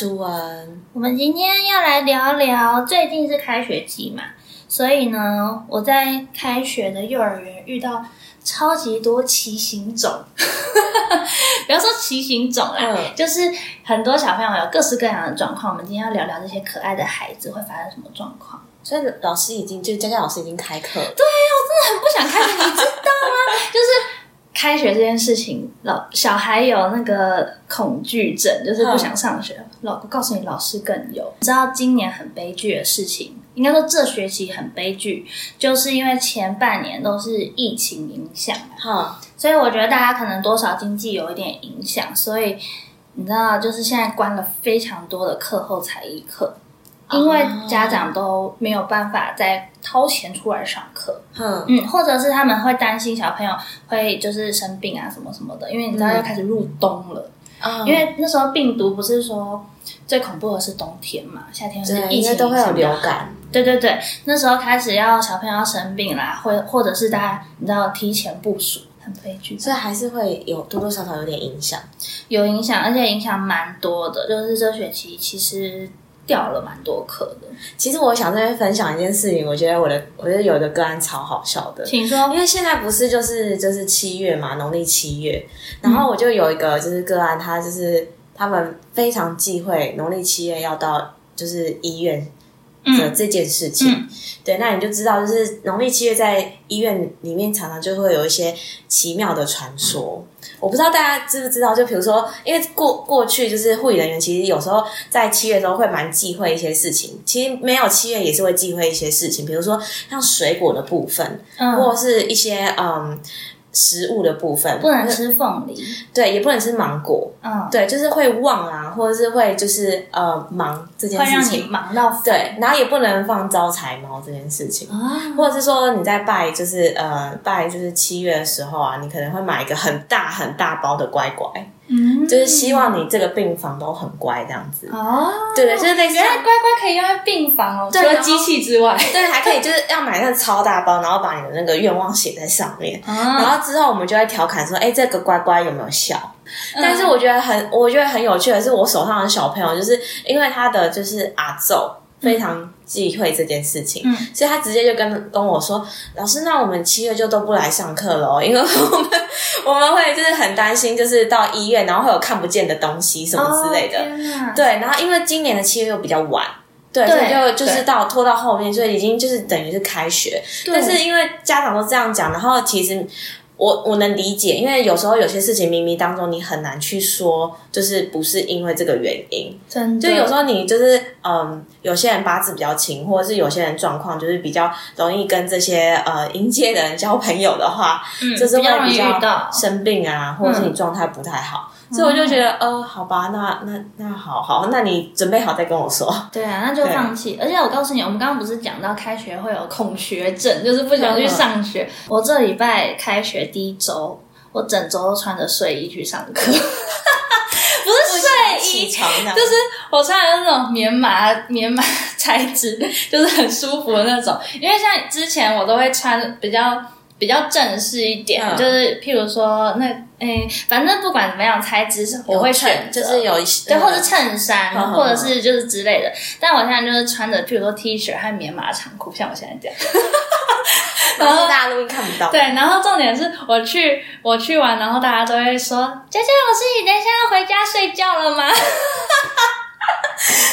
是淑文。我们今天要来聊聊，最近是开学季嘛，所以呢，我在开学的幼儿园遇到超级多奇形种，不要说奇形种啦，嗯就是很多小朋友有各式各样的状况。我们今天要聊聊这些可爱的孩子会发生什么状况。所以老师已经，就佳佳老师已经开课了。很不想开学，你知道吗？就是开学这件事情，老小孩有那个恐惧症，就是不想上学。老我告诉你，老师更有。你知道今年很悲剧的事情，应该说这学期很悲剧，就是因为前半年都是疫情影响嘛，哈，所以我觉得大家可能多少经济有一点影响，所以你知道，就是现在关了非常多的课后才艺课。因为家长都没有办法再掏钱出来上课，哼，嗯，或者是他们会担心小朋友会就是生病啊什么什么的，因为你知道要开始入冬了，嗯因为那时候病毒不是说最恐怖的是冬天嘛，夏天是对，疫情都会有流感。对对对，那时候开始要小朋友要生病啦，或或者是大家你知道提前部署，很悲剧，所以还是会有多多少少有点影响。有影响，而且影响蛮多的，就是这学期其实掉了蛮多课的，其实我想这边分享一件事情，我觉得我的，我觉得有一个个案超好笑的。请说因。为现在不是就是就是七月嘛，农历七月，然后我就有一个就是个案，他就是他们非常忌讳农历七月要到就是医院的这件事情。嗯对，那你就知道，就是农历七月在医院里面常常就会有一些奇妙的传说。我不知道大家知不知道，就比如说，因为过过去就是护理人员，其实有时候在七月的时候会蛮忌讳一些事情。其实没有七月也是会忌讳一些事情，比如说像水果的部分，或是一些嗯食物的部分，不能吃凤梨。对，也不能吃芒果，嗯，对，就是会忘啊，或者是会就是呃忙这件会让你事情，忙到对，然后也不能放招财猫这件事情。啊，或者是说你在拜，就是呃拜，就是七月的时候啊，你可能会买一个很大很大包的乖乖，嗯，就是希望你这个病房都很乖这样子。哦，对对，就是类似原来乖乖可以用在病房哦，除了机器之外，对，还可以就是要买那个超大包，然后把你的那个愿望写在上面。然啊，后之后我们就会调侃说，哎，这个乖乖有没有效？嗯但是我觉得很，我觉得很有趣的是，我手上的小朋友，就是因为他的就是阿奏非常忌讳这件事情，嗯。所以他直接就跟跟我说，老师，那我们七月就都不来上课了哦，因为我们我们会就是很担心，就是到医院然后会有看不见的东西什么之类的。哦对，然后因为今年的七月又比较晚。对，对所以就就是到拖到后面，所以已经就是等于是开学，但是因为家长都这样讲，然后其实我我能理解，因为有时候有些事情冥冥当中你很难去说，就是不是因为这个原因。真的，就有时候你就是嗯，有些人八字比较轻，或者是有些人状况就是比较容易跟这些呃迎接的人交朋友的话，嗯就是会比较生病啊，或者是你状态不太好。所以我就觉得，呃，好吧，那那那好好，那你准备好再跟我说。对啊，那就放弃。而且我告诉你，我们刚刚不是讲到开学会有恐学症，就是不想去上学。我这礼拜开学第一周，我整周都穿着睡衣去上课，不是睡衣，就是我穿的是那种棉麻棉麻 材质，就是很舒服的那种。因为像之前我都会穿比较比较正式一点，嗯就是譬如说那诶，反正不管怎么样，材质是我会选，就是有一些对，或者衬衫，或者是就是之类的。但我现在就是穿着，譬如说 T 恤和棉麻长裤，像我现在这样。然后大家录音看不到。对，然后重点是我去我去完，然后大家都会说：“佳佳老师，你等一下要回家睡觉了吗？”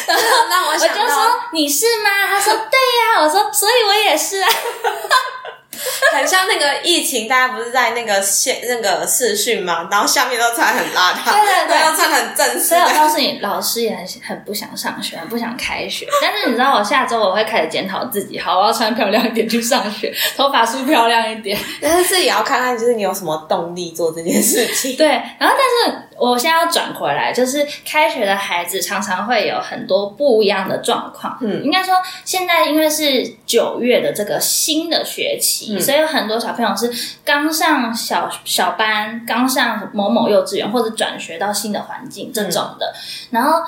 然 后那我我就说：“你是吗？”他说：“对呀、我说：“所以我也是啊。很像那个疫情，大家不是在那个线那个视讯嘛，然后下面都穿很邋遢，对对对然后穿很正”式所以我。告诉你，老师也很很不想上学，很不想开学。但是你知道，我下周我会开始检讨自己，好，我要穿漂亮一点去上学，头发梳漂亮一点。但是这也要看看，就是你有什么动力做这件事情。对，然后但是我现在要转回来，就是开学的孩子常常会有很多不一样的状况。嗯应该说现在因为是九月的这个新的学期，嗯所以有很多小朋友是刚上小小班，刚上某某幼稚园，或者转学到新的环境这种的，然后。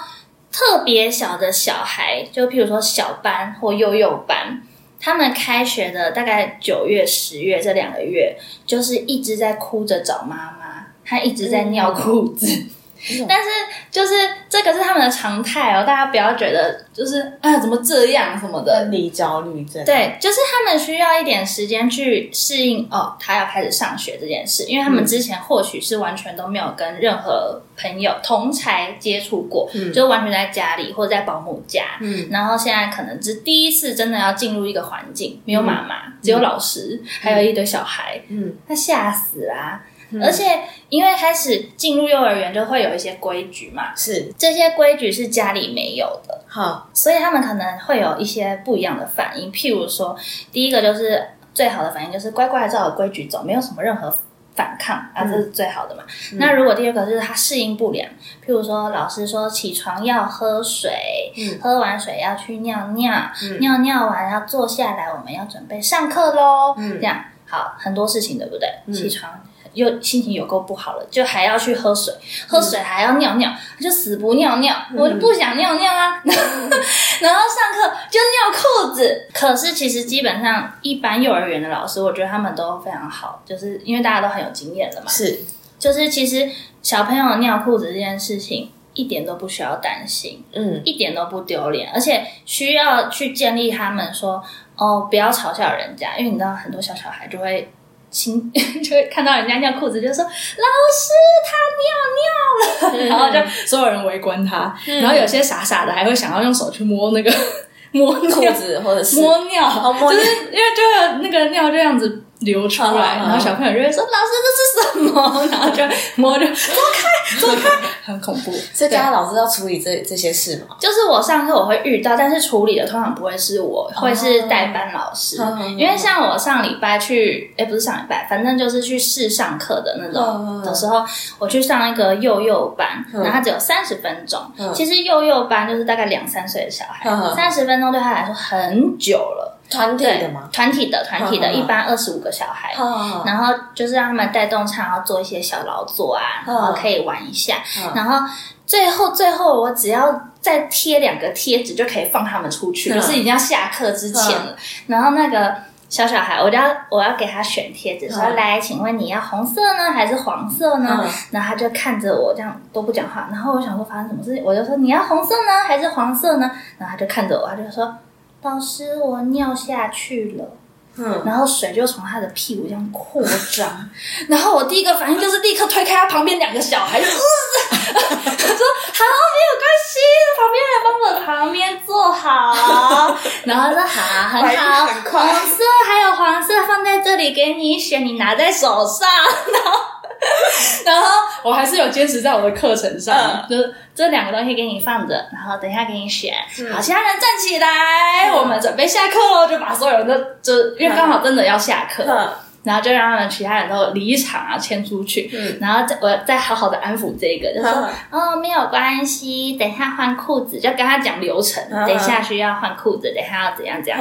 特别小的小孩，就譬如说小班或幼幼班，他们开学的大概九月、十月这两个月，就是一直在哭着找妈妈，他一直在尿裤子，但是就是这个是他们的常态哦，大家不要觉得就是啊怎么这样什么的。分离焦虑症，对，就是他们需要一点时间去适应哦，他要开始上学这件事，因为他们之前或许是完全都没有跟任何朋友同才接触过，嗯。就完全在家里或者在保姆家，嗯。然后现在可能是第一次真的要进入一个环境，没有妈妈，只有老师，还有一堆小孩，嗯。他吓死啦、而且因为开始进入幼儿园就会有一些规矩嘛，是，这些规矩是家里没有的，好，所以他们可能会有一些不一样的反应。譬如说，第一个就是最好的反应就是乖乖照着规矩走，没有什么任何反抗啊，这是最好的嘛。那如果第二个就是他适应不良，譬如说老师说起床要喝水，嗯喝完水要去尿尿，尿尿完要坐下来，我们要准备上课喽。嗯这样好很多事情对不对？起床。又心情有够不好了，就还要去喝水，喝水还要尿尿，他就死不尿尿，我就不想尿尿啊。然后上课就尿裤子。可是其实基本上一般幼儿园的老师，我觉得他们都非常好，就是因为大家都很有经验了嘛。是，就是其实小朋友尿裤子这件事情一点都不需要担心，嗯一点都不丢脸，而且需要去建立他们说哦，不要嘲笑人家，因为你知道很多小小孩就会。心 就会看到人家尿裤子，就说老师他尿尿了，然后就所有人围观他，然后有些傻傻的还会想要用手去摸那个摸裤子或者是摸尿，就是因为就会有那个尿这样子流出来，然后小朋友就会说老师这是什么，然后就摸 着走开走开，很恐怖。所以家长老师要处理这这些事嘛？就是我上课我会遇到，但是处理的通常不会是我，会是代班老师。嗯因为像我上礼拜去，哎，不是上礼拜，反正就是去试上课的那嗯种嗯的时候，我去上一个幼幼班，嗯然后它只有三十分钟。嗯其实幼幼班就是大概两三岁的小孩嗯，三十分钟对他来说很久了。团体的吗？团体的，团体的，一般二十五个小孩。然后就是让他们带动唱，然后做一些小劳作啊，嗯然后可以玩一下。嗯然后最后最后，我只要再贴两个贴纸就可以放他们出去，嗯就是已经要下课之前了。然后那个小小孩，我就要我要给他选贴纸，说嗯来，请问你要红色呢还是黄色呢？嗯然后他就看着我这样都不讲话。然后我想说发生什么事情，我就说你要红色呢还是黄色呢？然后他就看着我，他就说老师我尿下去了。嗯，然后水就从他的屁股这样扩张，然后我第一个反应就是立刻推开他旁边两个小孩，就、呃、他说好没有关系，旁边人帮我旁边坐好，然后说好很好，红色还有黄色放在这里给你选，你拿在手上，然后。然后我还是有坚持在我的课程上，嗯。就是这两个东西给你放着，然后等一下给你选。嗯。好，其他人站起来，嗯。我们准备下课喽，就把所有人都就因为刚好真的要下课，嗯然后就让他们其他人都离场啊，迁出去，嗯。然后再我再好好的安抚这个，就说嗯哦没有关系，等一下换裤子，就跟他讲流程，嗯。等一下需要换裤子，等一下要怎样怎样，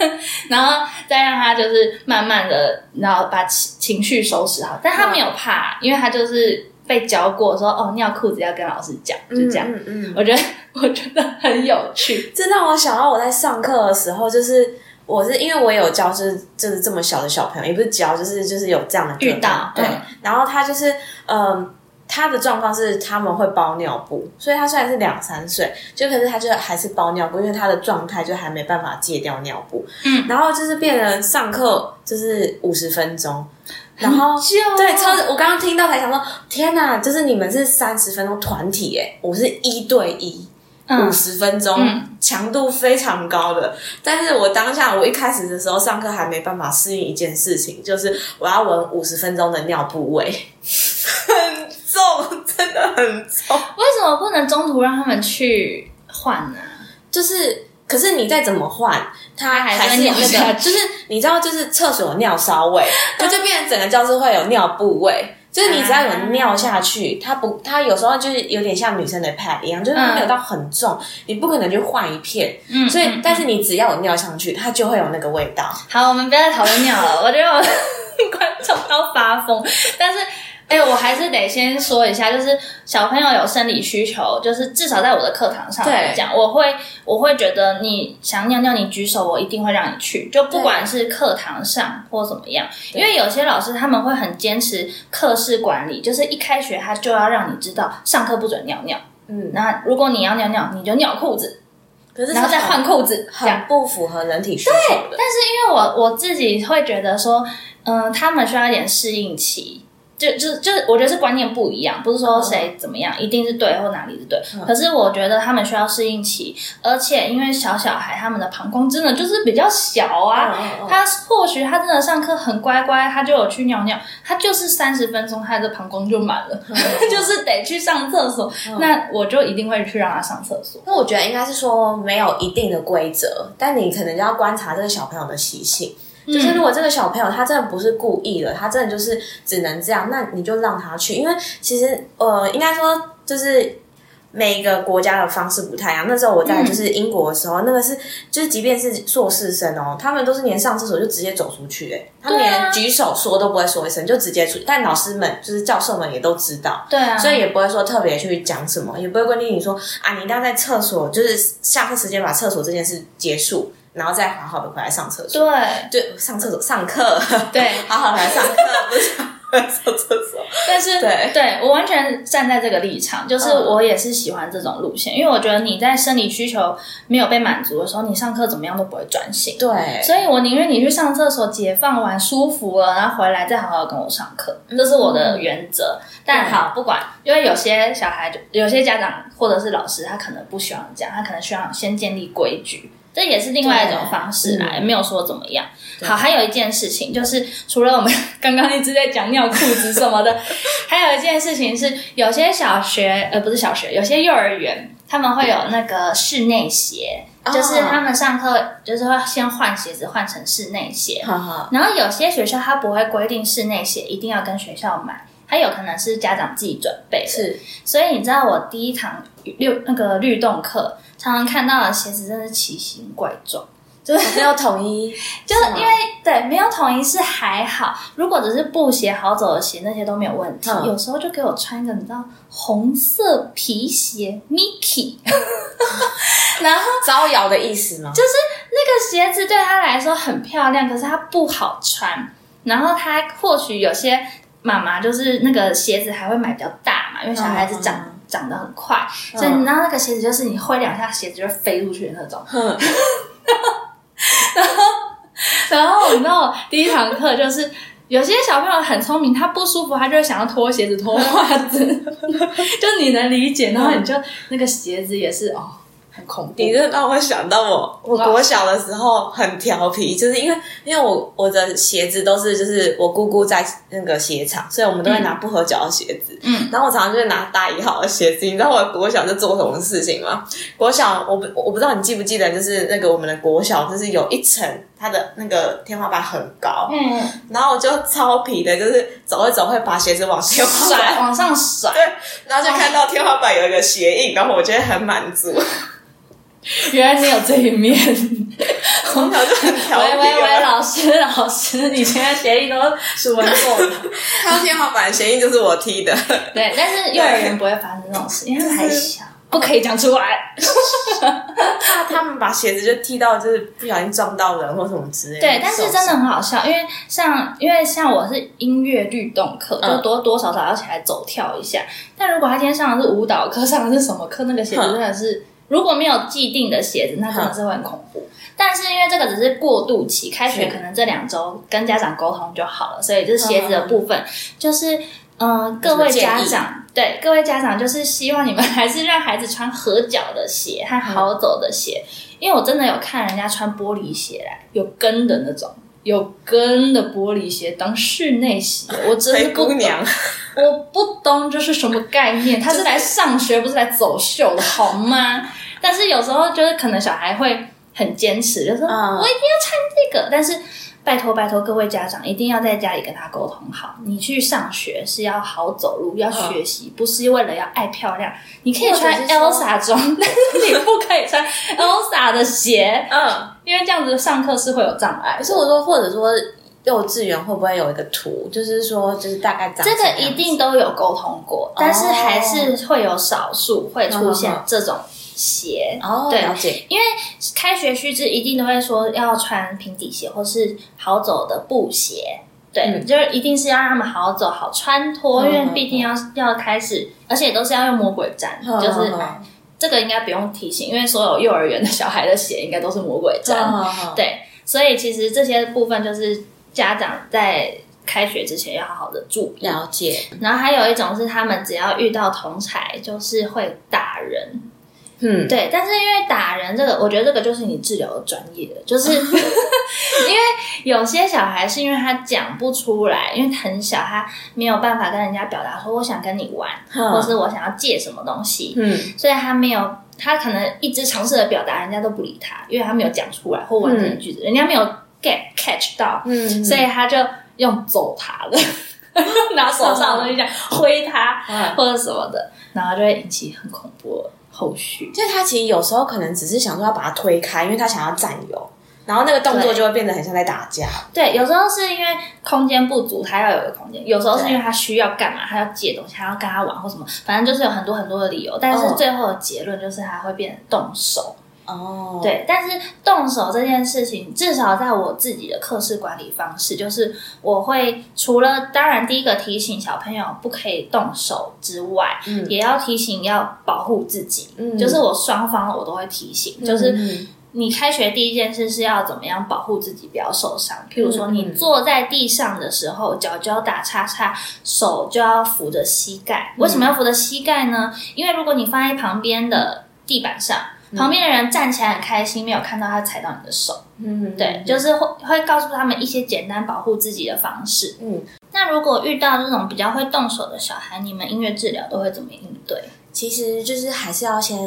嗯，然后再让他就是慢慢的，然后把情情绪收拾好，但他没有怕，因为他就是被教过说哦尿裤子要跟老师讲，就这样，嗯嗯，我觉得 我觉得很有趣，这让我想到我在上课的时候，就是我是因为我有教就是就是这么小的小朋友，也不是教，就是就是有这样的个遇到对嗯，然后他就是嗯。他的状况是他们会包尿布，所以他虽然是两三岁，就可是他就还是包尿布，因为他的状态就还没办法戒掉尿布。嗯，然后就是变成上课就是五十分钟，然后对，超我刚刚听到才想说，天哪，就是你们是三十分钟团体诶，我是一对一。嗯五十分钟嗯，强、度非常高的。但是我当下我一开始的时候上课还没办法适应一件事情，就是我要闻五十分钟的尿布味，很重，真的很重。为什么不能中途让他们去换呢？就是，可是你再怎么换，它还是有那个，就是你知道，就是厕所有尿骚味，它就变成整个教室会有尿布味。就是你只要有尿下去，它不，它有时候就是有点像女生的 pad 一样，就是它没有到很重，你不可能就换一片。嗯，所以嗯，但是你只要有尿上去，它就会有那个味道。好，我们不要再讨论尿了，我觉得我 观众要发疯。但是哎、我还是得先说一下，就是小朋友有生理需求，就是至少在我的课堂上来讲，我会我会觉得你想尿尿，你举手，我一定会让你去，就不管是课堂上或怎么样，因为有些老师他们会很坚持课室管理，就是一开学他就要让你知道上课不准尿尿，嗯，那如果你要尿尿，你就尿裤子，可是然后再换裤子，很。不符合人体需求的。但是因为我我自己会觉得说，嗯、他们需要一点适应期。就就就是，我觉得是观念不一样，不是说谁怎么样、一定是对或哪里是对。可是我觉得他们需要适应期，而且因为小小孩他们的膀胱真的就是比较小啊，他或许他真的上课很乖乖，他就有去尿尿，他就是三十分钟他的膀胱就满了，就是得去上厕所。那我就一定会去让他上厕所。那我觉得应该是说没有一定的规则，但你可能就要观察这个小朋友的习性。就是如果这个小朋友他真的不是故意的，他真的就是只能这样，那你就让他去，因为其实呃，应该说就是。每一个国家的方式不太一样。那时候我在就是英国的时候，那个是就是即便是硕士生哦，他们都是连上厕所就直接走出去，哎，他连举手说都不会说一声，就直接出。但老师们就是教授们也都知道，对啊，所以也不会说特别去讲什么，也不会规定你说啊，你一定要在厕所，就是下课时间把厕所这件事结束，然后再好好的回来上厕所。对就上厕所上课，对，好好来上课，不是上厕所。但是对对我完全站在这个立场，就是嗯我也是喜欢这种路线，因为我觉得你在生理需求没有被满足的时候，你上课怎么样都不会专心。对，所以我宁愿你去上厕所解放完舒服了，然后回来再好好跟我上课，嗯这是我的原则。但好，不管，因为有些小孩就有些家长或者是老师，他可能不希望这样，他可能需要先建立规矩。这也是另外一种方式啦，也没有说怎么样。好，还有一件事情就是，除了我们刚刚一直在讲尿裤子什么的，还有一件事情是，有些小学呃不是小学，有些幼儿园他们会有那个室内鞋，哦。就是他们上课就是会先换鞋子换成室内鞋，然后有些学校它不会规定室内鞋一定要跟学校买。它有可能是家长自己准备的，是所以你知道我第一堂律那个律动课，常常看到的鞋子真的是奇形怪状，就是没有统一，就是因为对没有统一是还好，如果只是布鞋好走的鞋那些都没有问题。嗯有时候就给我穿一个你知道红色皮鞋 Mickey，然后招摇的意思吗？就是那个鞋子对他来说很漂亮，可是它不好穿。然后他或许有些妈妈就是那个鞋子还会买比较大嘛，因为小孩子长、嗯长得很快，所以你知道那个鞋子就是你挥两下，鞋子就会飞出去的那种。哼，然后你知道我第一堂课就是有些小朋友很聪明，他不舒服，他就会想要脱鞋子、脱袜子，就你能理解。然后你就那个鞋子也是哦，很恐怖。你这让我想到我，我国小的时候很调皮，就是因为因为我我的鞋子都是就是我姑姑在那个鞋厂，所以我们都会拿不合脚的鞋子。嗯，然后我常常就会拿大一号的鞋子。你知道我国小在做什么事情吗？国小我不我不知道你记不记得，就是那个我们的国小就是有一层它的那个天花板很高，嗯，然后我就超皮的，就是走一走会把鞋子往天花甩板。往上甩，对，然后就看到天花板有一个鞋印，然后我觉得很满足，原来你有这一面。从小就很调皮。喂喂喂，老师老师，你现在协议都是文做的。看到天花板的鞋印就是我踢的，对，但是幼儿园不会发生这种事，因为还小，不可以讲出来。怕他们把鞋子就踢到，就是不小心撞到人或什么之类的。对，但是真的很好笑，因为像因为像我是音乐律动课，嗯就多多少少要起来走跳一下。但如果他今天上的是舞蹈课，上的是什么课，那个鞋子嗯真的是。如果没有既定的鞋子，那真的是会很恐怖。但是因为这个只是过渡期，开学可能这两周跟家长沟通就好了，所以就是鞋子的部分，就是嗯、呃各位家长对各位家长，就是希望你们 还是让孩子穿合脚的鞋和好走的鞋，因为我真的有看人家穿玻璃鞋来，有跟的那种。有跟的玻璃鞋当室内鞋，我真是灰不懂姑娘，我不懂这是什么概念，他是来上学，不是来走秀的好吗？但是有时候就是可能小孩会很坚持，就说、嗯我一定要穿这个，但是。拜托拜托，各位家长一定要在家里跟他沟通好。你去上学是要好走路，要学习，不是为了要爱漂亮。你可以穿 Elsa 装，但 是你不可以穿 Elsa 的鞋，嗯，因为这样子上课是会有障碍可。是我说，或者说幼稚园会不会有一个图，就是说就是大概长这个一定都有沟通过，但是还是会有少数会出现这种鞋。哦，对了解，因为开学须知一定都会说要穿平底鞋或是好走的布鞋，对，嗯就是一定是要让他们好走好穿脱，因为毕竟要要开始，而且都是要用魔鬼毡，嗯就是这个应该不用提醒，因为所有幼儿园的小孩的鞋应该都是魔鬼毡，嗯，对，所以其实这些部分就是家长在开学之前要好好的注意。了解，然后还有一种是他们只要遇到同才，就是会打人。嗯，对，但是因为打人这个，我觉得这个就是你治疗的专业了，就是 因为有些小孩是因为他讲不出来，因为很小，他没有办法跟人家表达说我想跟你玩，嗯或是我想要借什么东西，嗯。所以他没有，他可能一直尝试的表达，人家都不理他，因为他没有讲出来或完整的句子，人家没有 get catch 到，嗯，所以他就用走他的，拿手上的东西这样挥他嗯。或者什么的，然后就会引起很恐怖的后续。就是他其实有时候可能只是想说要把它推开，因为他想要占有，然后那个动作就会变得很像在打架。对，有时候是因为空间不足，他要有个空间；有时候是因为他需要干嘛，他要借东西，他要跟他玩或什么，反正就是有很多很多的理由。但是哦最后的结论就是他会变动手。哦，对，但是动手这件事情，至少在我自己的课室管理方式，就是我会除了当然第一个提醒小朋友不可以动手之外，嗯也要提醒要保护自己。嗯就是我双方我都会提醒，就是嗯你开学第一件事是要怎么样保护自己不要受伤。譬如说，嗯你坐在地上的时候，脚就要打叉叉，手就要扶着膝盖。为什么要扶着膝盖呢？因为如果你放在旁边的地板上，旁边的人站起来很开心，没有看到他踩到你的手，嗯，对，就是会会告诉他们一些简单保护自己的方式。嗯，那如果遇到这种比较会动手的小孩，你们音乐治疗都会怎么应对？其实就是还是要先，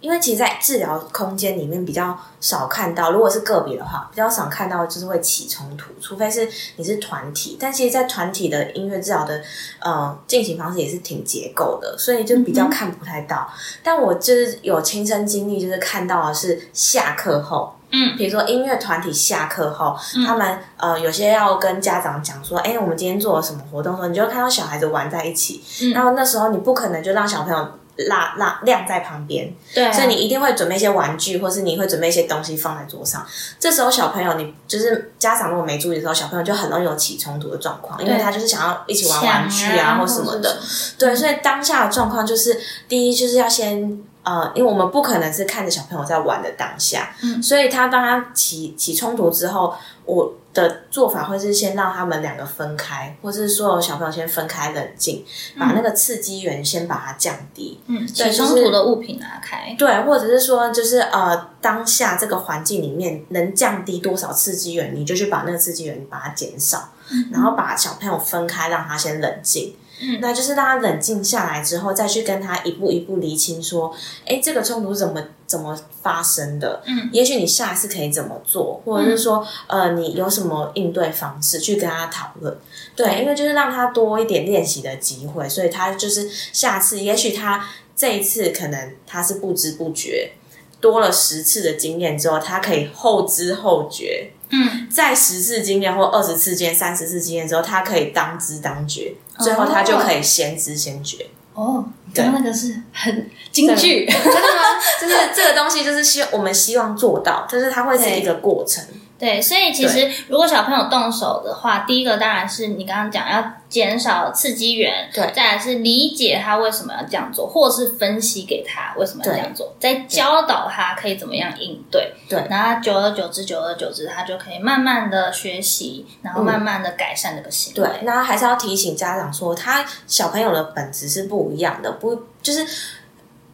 因为其实，在治疗空间里面比较少看到，如果是个别的话，比较少看到就是会起冲突，除非是你是团体。但其实，在团体的音乐治疗的呃进行方式也是挺结构的，所以就比较看不太到。但我就是有亲身经历，就是看到的是下课后。嗯，比如说音乐团体下课后，他们呃有些要跟家长讲说，哎、我们今天做了什么活动的时候，你就会看到小孩子玩在一起，嗯。然后那时候你不可能就让小朋友拉拉晾在旁边，对。啊、所以你一定会准备一些玩具，或是你会准备一些东西放在桌上。这时候小朋友，你就是家长如果没注意的时候，小朋友就很容易有起冲突的状况，因为他就是想要一起玩玩具啊啊或什么的。对，所以当下的状况就是，第一就是要先呃，因为我们不可能是看着小朋友在玩的当下，嗯所以他当他起起冲突之后，我的做法会是先让他们两个分开，或是所有小朋友先分开冷静，把那个刺激源先把它降低。嗯，对起冲突的物品拿开。对，或者是说，就是呃，当下这个环境里面能降低多少刺激源，你就去把那个刺激源把它减少，然后把小朋友分开，让他先冷静。嗯那就是让他冷静下来之后，再去跟他一步一步厘清说，哎，这个冲突怎么怎么发生的？嗯，也许你下一次可以怎么做，或者是说，呃，你有什么应对方式去跟他讨论？对，因为就是让他多一点练习的机会，所以他就是下次，也许他这一次可能他是不知不觉多了十次的经验之后，他可以后知后觉。嗯，在十次经验或二十次经验、三十次经验之后，他可以当知当觉，最后他就可以先知先觉。哦，对刚刚那个是很京剧。真的吗？就是这个东西，就是希我们希望做到，就是它会是一个过程。对，所以其实如果小朋友动手的话，第一个当然是你刚刚讲要减少刺激源，对再来是理解他为什么要这样做，或是分析给他为什么要这样做，再教导他可以怎么样应对。对然后久而久之，久而久之，他就可以慢慢的学习，然后慢慢的改善这个行为。对，那还是要提醒家长说，他小朋友的本质是不一样的，不就是。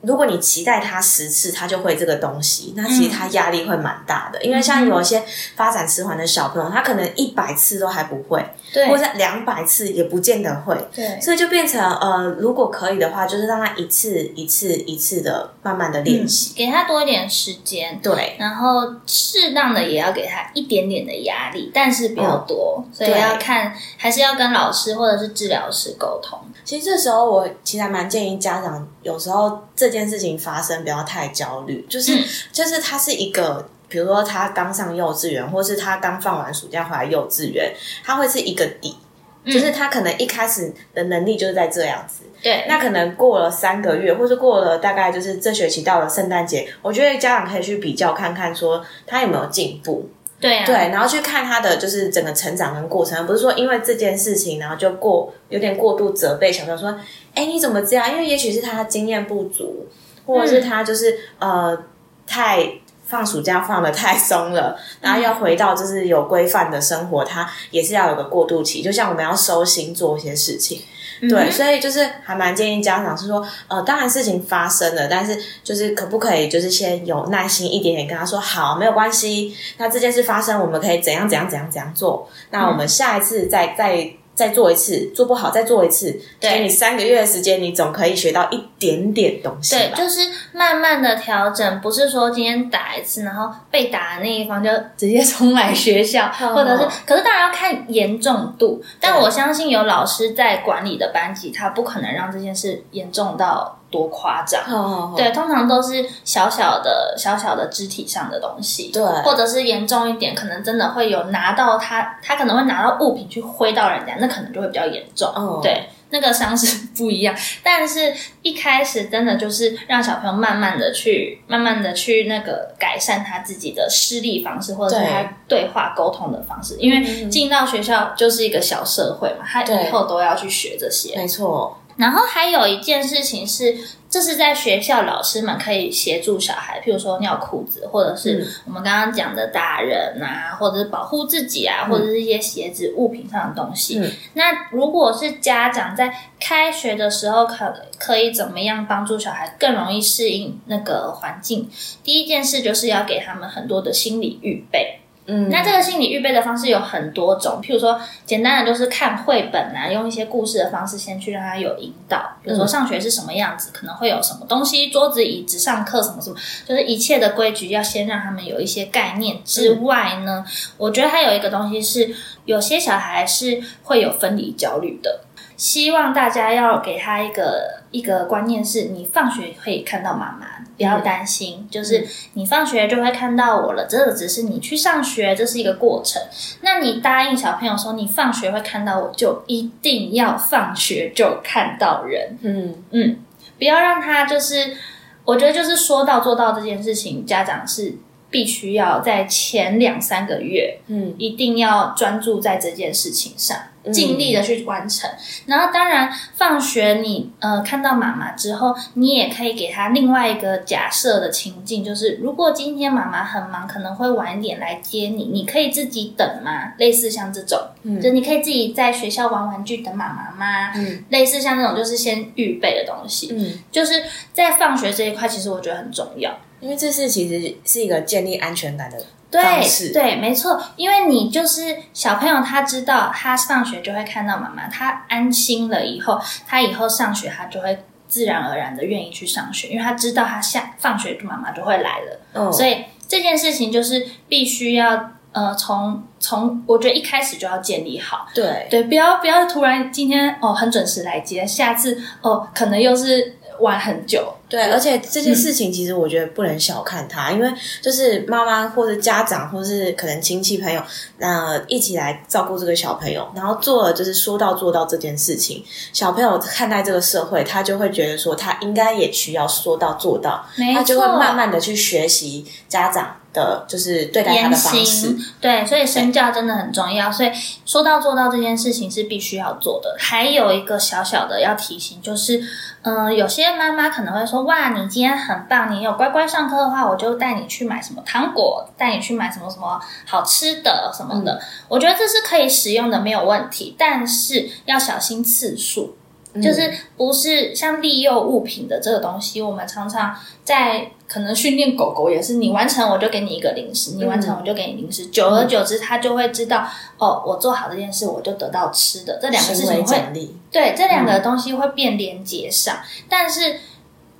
如果你期待他十次他就会这个东西，那其实他压力会蛮大的。因为像有一些发展迟缓的小朋友，他可能一百次都还不会，对或者两百次也不见得会。对所以就变成呃，如果可以的话，就是让他一次一次一次的慢慢的练习。给他多一点时间，对，然后适当的也要给他一点点的压力，但是不要多，所以对要看还是要跟老师或者是治疗师沟通。其实这时候我其实还蛮建议家长，有时候这件事情发生不要太焦虑，就是、嗯就是它是一个比如说他刚上幼稚园，或是他刚放完暑假回来幼稚园，他会是一个底，就是他可能一开始的能力就是在这样子。对，那可能过了三个月，或是过了大概就是这学期到了圣诞节，我觉得家长可以去比较看看，说他有没有进步。对啊，对，然后去看他的就是整个成长跟过程，而不是说因为这件事情，然后就过有点过度责备小朋友说，哎，你怎么这样？因为也许是他经验不足，或者是他就是、呃太放暑假放的太松了，然后要回到就是有规范的生活，它也是要有个过渡期，就像我们要收心做一些事情。对，所以就是还蛮建议家长是说，呃，当然事情发生了，但是就是可不可以就是先有耐心一点点跟他说，好，没有关系。那这件事发生，我们可以怎样怎样怎样怎样做。那我们下一次再再再做一次，做不好再做一次。给你三个月的时间，你总可以学到一点点东西对，吧？就是慢慢的调整，不是说今天打一次，然后被打的那一方就 直接冲来学校，或者是，可是当然要看严重度。但我相信有老师在管理的班级，他不可能让这件事严重到多夸张。哦，对，通常都是小小的、小小的肢体上的东西，对。或者是严重一点，可能真的会有拿到他，他可能会拿到物品去挥到人家，那可能就会比较严重。哦对，那个伤是不一样，但是一开始真的就是让小朋友慢慢的去、慢慢的去那个改善他自己的施力方式，或者是他对。话沟通的方式，因为进到学校就是一个小社会嘛，他以后都要去学这些。没错，然后还有一件事情是，这是在学校老师们可以协助小孩，譬如说尿裤子，或者是我们刚刚讲的打人啊，或者是保护自己啊，或者是一些鞋子物品上的东西。嗯那如果是家长在开学的时候可可以怎么样帮助小孩更容易适应那个环境？第一件事就是要给他们很多的心理预备。嗯，那这个心理预备的方式有很多种，譬如说简单的就是看绘本啊，用一些故事的方式先去让他有引导。比如说上学是什么样子，可能会有什么东西，桌子、椅子，上课什么什么，就是一切的规矩要先让他们有一些概念之外呢，我觉得还有一个东西是，有些小孩是会有分离焦虑的。希望大家要给他一个一个观念是，你放学可以看到妈妈，不要担心，就是你放学就会看到我了，这个只是你去上学，这是一个过程。那你答应小朋友说你放学会看到我，就一定要放学就看到人，嗯。嗯，不要让他就是，我觉得就是说到做到这件事情，家长是必须要在前两三个月嗯。一定要专注在这件事情上，尽力的去完成。然后，当然，放学你呃看到妈妈之后，你也可以给她另外一个假设的情境，就是如果今天妈妈很忙，可能会晚一点来接你，你可以自己等吗？类似像这种，就你可以自己在学校玩玩具等妈妈吗？嗯类似像这种，就是先预备的东西，嗯，就是在放学这一块，其实我觉得很重要。因为这是其实是一个建立安全感的方对式，对，没错，因为你就是小朋友，他知道他上学就会看到妈妈，他安心了以后，他以后上学他就会自然而然的愿意去上学，因为他知道他下放学妈妈就会来了，嗯，所以这件事情就是必须要呃从从我觉得一开始就要建立好，对。对，不要不要突然今天哦很准时来接，下次哦可能又是晚很久，对，而且这件事情其实我觉得不能小看它，因为就是妈妈或者家长或是可能亲戚朋友，那、一起来照顾这个小朋友，然后做了就是说到做到这件事情，小朋友看待这个社会，他就会觉得说他应该也需要说到做到，他就会慢慢的去学习家长的就是对待他的方式。，对，所以身教真的很重要。所以说到做到这件事情是必须要做的。还有一个小小的要提醒，就是，嗯、有些妈妈可能会说，哇，你今天很棒，你有乖乖上课的话，我就带你去买什么糖果，带你去买什么什么好吃的什么的。我觉得这是可以使用的，没有问题，但是要小心次数。就是不是像利诱物品的这个东西，我们常常在可能训练狗狗也是，你完成我就给你一个零食，你完成我就给你零食，久而久之它就会知道，哦，我做好这件事我就得到吃的，这两个事情会对这两个东西会变连接上，但是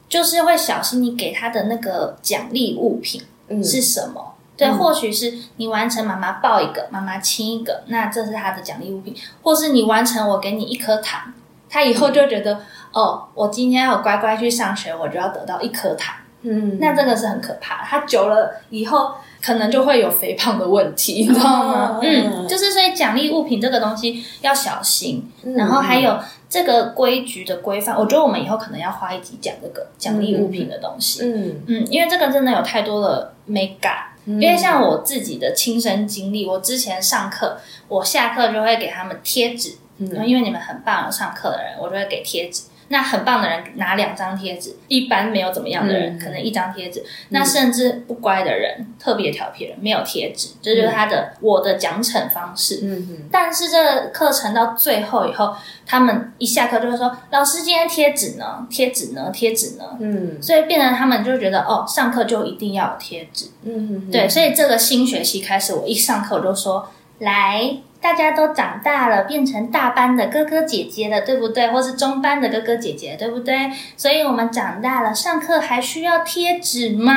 就是会小心你给他的那个奖励物品嗯，是什么。对，或许是你完成妈妈抱一个，妈妈亲一个，那这是他的奖励物品；或是你完成我给你一颗糖，他以后就觉得、哦，我今天要乖乖去上学，我就要得到一颗糖。嗯，那这个是很可怕的。它久了以后，可能就会有肥胖的问题，你知道吗？嗯，就是所以奖励物品这个东西要小心，然后还有这个规矩的规范，我觉得我们以后可能要花一集讲这个奖励物品的东西。嗯嗯，因为这个真的有太多的美感。因为像我自己的亲身经历，我之前上课，我下课就会给他们贴纸，因为你们很棒，有上课的人，我就会给贴纸。那很棒的人拿两张贴纸，一般没有怎么样的人可能一张贴纸，那甚至不乖的人、特别调皮人没有贴纸，这就是他的我的奖惩方式。嗯嗯，但是这个课程到最后以后，他们一下课就会说：“老师，今天贴纸呢？贴纸呢？贴纸呢？”嗯所以变成他们就觉得哦，上课就一定要有贴纸。嗯，对，所以这个新学期开始，我一上课我就说：“来，大家都长大了，变成大班的哥哥姐姐了，对不对？或是中班的哥哥姐姐，对不对？所以我们长大了，上课还需要贴纸吗？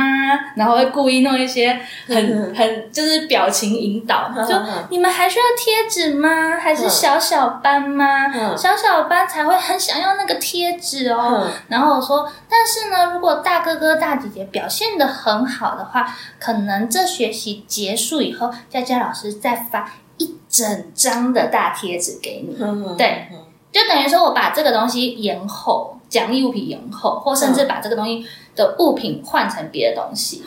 然后会故意弄一些很很就是表情引导，就你们还需要贴纸吗？还是小小班吗？嗯小小班才会很想要那个贴纸哦。嗯然后我说，但是呢，如果大哥哥大姐姐表现的很好的话，可能这学期结束以后，佳佳老师再发一整张的大贴纸给你，嗯对，就等于说我把这个东西延后，奖励物品延后，或甚至把这个东西的物品换成别的东西。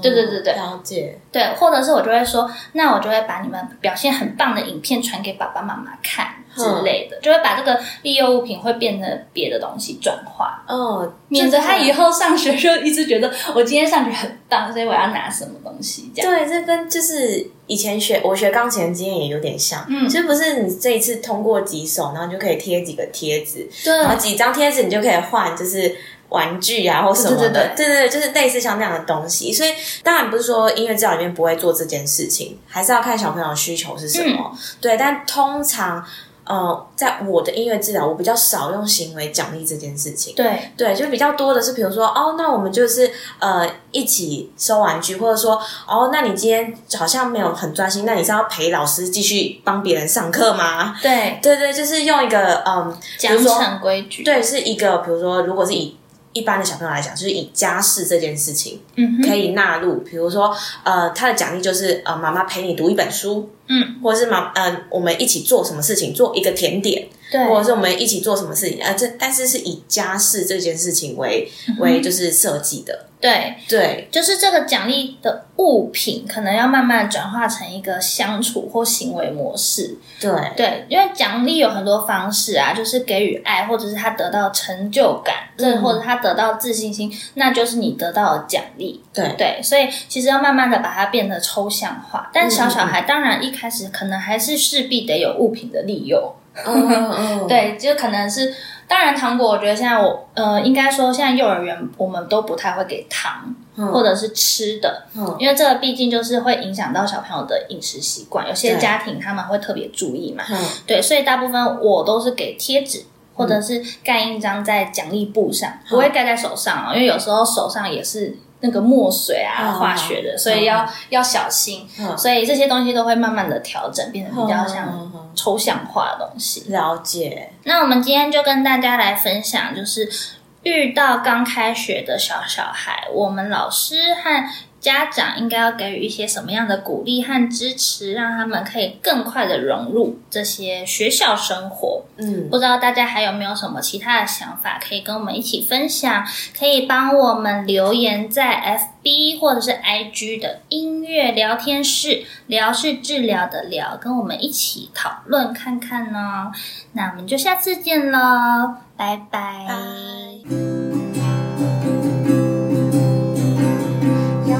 对对对对。了解，对，或者是我就会说，那我就会把你们表现很棒的影片传给爸爸妈妈看之类的，就会把这个利用物品会变成别的东西转化，哦，免得他以后上学就一直觉得我今天上学很棒，所以我要拿什么东西？这样。对，这跟就是以前学我学钢琴的经验也有点像，嗯。就不是你这一次通过几首，然后你就可以贴几个贴纸，对。然后几张贴纸你就可以换，就是。玩具啊，或什么的，对对对对，就是类似像那样的东西。所以当然不是说音乐治疗里面不会做这件事情，还是要看小朋友的需求是什么。对，但通常呃，在我的音乐治疗，我比较少用行为奖励这件事情。对对，就比较多的是，比如说，哦，那我们就是呃一起收玩具，或者说，哦，那你今天好像没有很专心，那你是要陪老师继续帮别人上课吗？对，对对，就是用一个嗯，比奖如说，惩规矩，对，是一个，比如说，如果是以一般的小朋友来讲，就是以家事这件事情嗯，可以纳入，比如说，呃，他的奖励就是呃，妈妈陪你读一本书，嗯，或者是妈，呃，我们一起做什么事情，做一个甜点，对，或者是我们一起做什么事情，啊，这但是是以家事这件事情为、为就是设计的，对，对，就是这个奖励的物品，可能要慢慢转化成一个相处或行为模式。对，对，因为奖励有很多方式啊，就是给予爱，或者是他得到成就感，这、或者他得到自信心，那就是你得到的奖励。对，对，所以其实要慢慢的把它变得抽象化。但小小孩当然一开始可能还是势必得有物品的利用。嗯嗯，对，就可能是，当然糖果，我觉得现在我呃，应该说现在幼儿园我们都不太会给糖，或者是吃的，嗯。因为这个毕竟就是会影响到小朋友的饮食习惯，有些家庭他们会特别注意嘛，嗯。对，所以大部分我都是给贴纸。或者是盖印章在奖励簿上，不会盖在手上哦，因为有时候手上也是那个墨水啊、嗯。化学的，所以要要小心。嗯。所以这些东西都会慢慢的调整，变得比较像抽象化的东西。了解，那我们今天就跟大家来分享，就是遇到刚开学的小小孩，我们老师和家长应该要给予一些什么样的鼓励和支持，让他们可以更快的融入这些学校生活。嗯，不知道大家还有没有什么其他的想法可以跟我们一起分享？可以帮我们留言在 FB 或者是 IG 的音乐聊天室，聊是治疗的聊，跟我们一起讨论看看呢。那我们就下次见喽，拜拜。要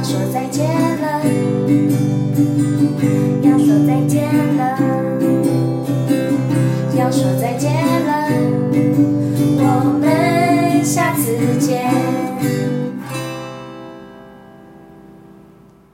说再见了，要说再见了，要说再见了，我们下次见。